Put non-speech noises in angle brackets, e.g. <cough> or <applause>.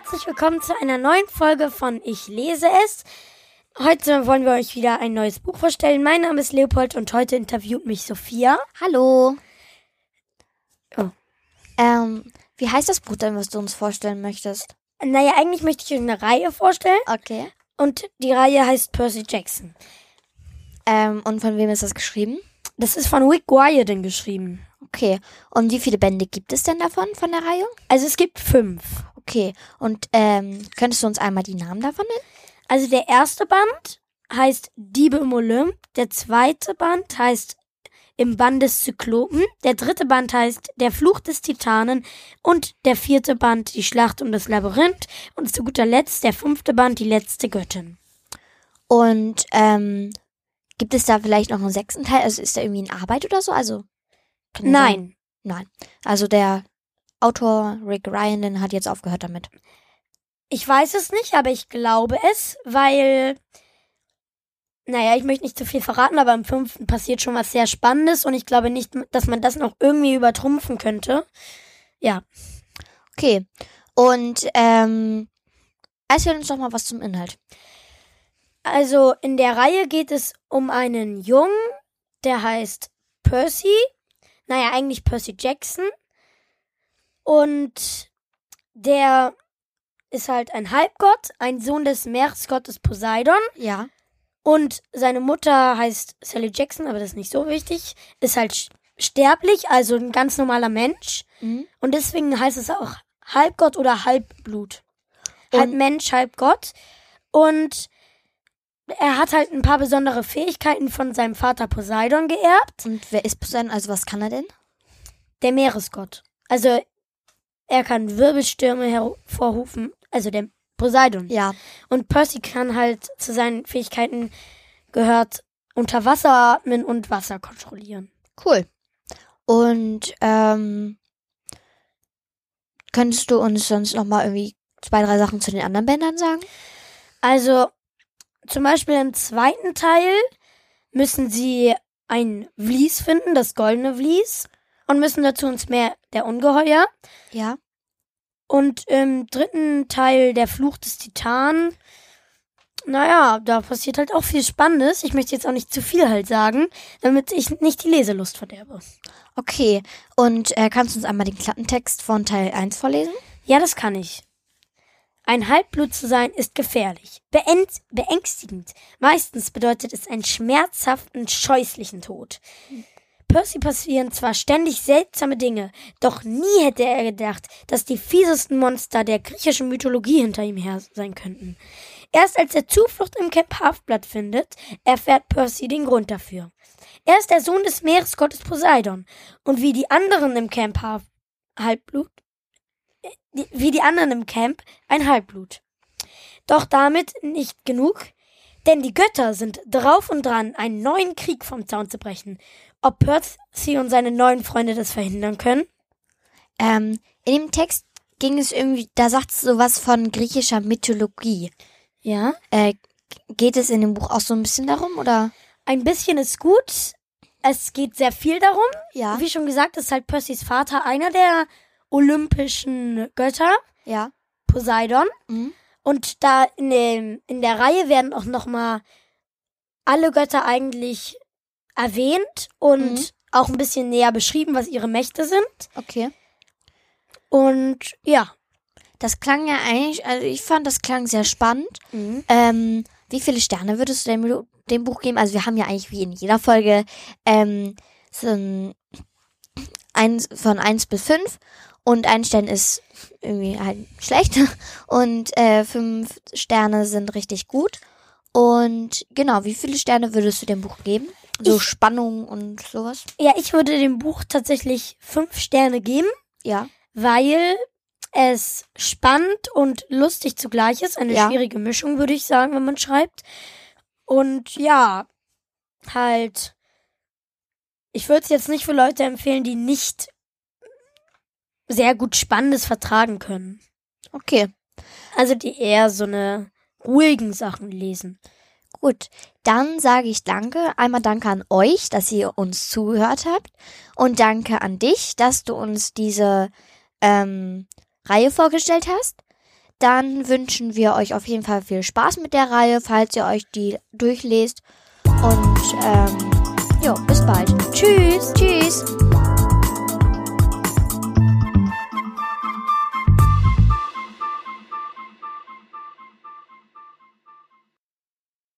herzlich willkommen zu einer neuen Folge von Ich lese es. Heute wollen wir euch wieder ein neues Buch vorstellen. Mein Name ist Leopold und heute interviewt mich Sophia. Hallo. Oh. Ähm, wie heißt das Buch denn, was du uns vorstellen möchtest? Naja, eigentlich möchte ich euch eine Reihe vorstellen Okay. und die Reihe heißt Percy Jackson. Ähm, und von wem ist das geschrieben? Das ist von Rick Riordan geschrieben. Okay. Und wie viele Bände gibt es denn davon, von der Reihe? Also es gibt fünf. Okay. Und ähm, könntest du uns einmal die Namen davon nennen? Also der erste Band heißt Diebe im Olymp, der zweite Band heißt Im Bann des Zyklopen, der dritte Band heißt Der Fluch des Titanen und der vierte Band Die Schlacht um das Labyrinth und zu guter Letzt der fünfte Band Die letzte Göttin. Und ähm, gibt es da vielleicht noch einen sechsten Teil? Also ist da irgendwie in Arbeit oder so? Also ja sein- Nein, Nein. Also der Autor Rick Ryan hat jetzt aufgehört damit. ich weiß es nicht, aber ich glaube es, weil, naja, ich möchte nicht zu viel verraten, aber im fünften passiert schon was sehr Spannendes und ich glaube nicht, dass man das noch irgendwie übertrumpfen könnte. Ja. Okay. Und ähm, erzähl uns doch mal was zum Inhalt. Also in der Reihe geht es um einen Jungen, der heißt Percy. Naja, eigentlich Percy Jackson. Und der ist halt ein Halbgott, ein Sohn des Meeresgottes Poseidon. Ja. Und seine Mutter heißt Sally Jackson, aber das ist nicht so wichtig. Ist halt sterblich, also ein ganz normaler Mensch. Mhm. Und deswegen heißt es auch Halbgott oder Halbblut. halb Und- Mensch, halb Gott. Und er hat halt ein paar besondere Fähigkeiten von seinem Vater Poseidon geerbt, Und wer ist Poseidon? Also was kann er denn? der Meeresgott. Also er kann Wirbelstürme hervorrufen, also der Poseidon. Ja. Und Percy kann halt zu seinen Fähigkeiten gehört unter Wasser atmen und Wasser kontrollieren. Cool. Und ähm, könntest du uns sonst noch mal irgendwie zwei, drei Sachen zu den anderen Bändern sagen? Also zum Beispiel im zweiten Teil müssen sie ein Vlies finden, das goldene Vlies, und müssen dazu ins Meer der Ungeheuer. Ja. Und im dritten Teil der Fluch des Titanen, naja, da passiert halt auch viel Spannendes. Ich möchte jetzt auch nicht zu viel halt sagen, damit ich nicht die Leselust verderbe. Okay. Und äh, kannst du uns einmal den Klappentext von Teil 1 vorlesen? Ja, das kann ich. Ein Halbblut zu sein ist gefährlich, beäng- beängstigend. Meistens bedeutet es einen schmerzhaften, scheußlichen Tod. Percy passieren zwar ständig seltsame Dinge, doch nie hätte er gedacht, dass die fiesesten Monster der griechischen Mythologie hinter ihm her sein könnten. Erst als er Zuflucht im Camp Halfblood findet, erfährt Percy den Grund dafür. Er ist der Sohn des Meeresgottes Poseidon und wie die anderen im Camp Half Halbblut die- wie die anderen im Camp ein Halbblut. Doch damit nicht genug, denn die Götter sind drauf und dran, einen neuen Krieg vom Zaun zu brechen. Ob Percy und seine neuen Freunde das verhindern können? Ähm, in dem Text ging es irgendwie, da sagt es sowas von griechischer Mythologie. Ja. Äh, geht es in dem Buch auch so ein bisschen darum, oder? Ein bisschen ist gut. Es geht sehr viel darum. Ja. Wie schon gesagt, ist halt Percys Vater einer der olympischen Götter, Ja. Poseidon. Mhm. Und da in, dem, in der Reihe werden auch nochmal alle Götter eigentlich erwähnt und Mhm. auch ein bisschen näher beschrieben, was ihre Mächte sind. Okay. Und ja. Das klang ja eigentlich, also ich fand, das klang sehr spannend. Ähm, wie viele Sterne würdest du dem, dem Buch geben? Also wir haben ja eigentlich wie in jeder Folge ähm, so ein eins, von 1 bis 5 und ein Stern ist irgendwie halt schlecht <laughs> und äh, fünf Sterne sind richtig gut. Und genau, wie viele Sterne würdest du dem Buch geben? So Ich- Spannung und sowas? Ja, ich würde dem Buch tatsächlich fünf Sterne geben, Ja. weil es spannend und lustig zugleich ist. Eine Ja. schwierige Mischung, würde ich sagen, wenn man schreibt. Und ja, halt. Ich würde es jetzt nicht für Leute empfehlen, die nicht sehr gut Spannendes vertragen können. Okay. Also die eher so eine ruhigen Sachen lesen. Gut, dann sage ich danke. Einmal danke an euch, dass ihr uns zugehört habt. Und danke an dich, dass du uns diese ähm, Reihe vorgestellt hast. dann wünschen wir euch auf jeden Fall viel Spaß mit der Reihe, falls ihr euch die durchlest. Und ähm, jo, bis bald. Tschüss, tschüss.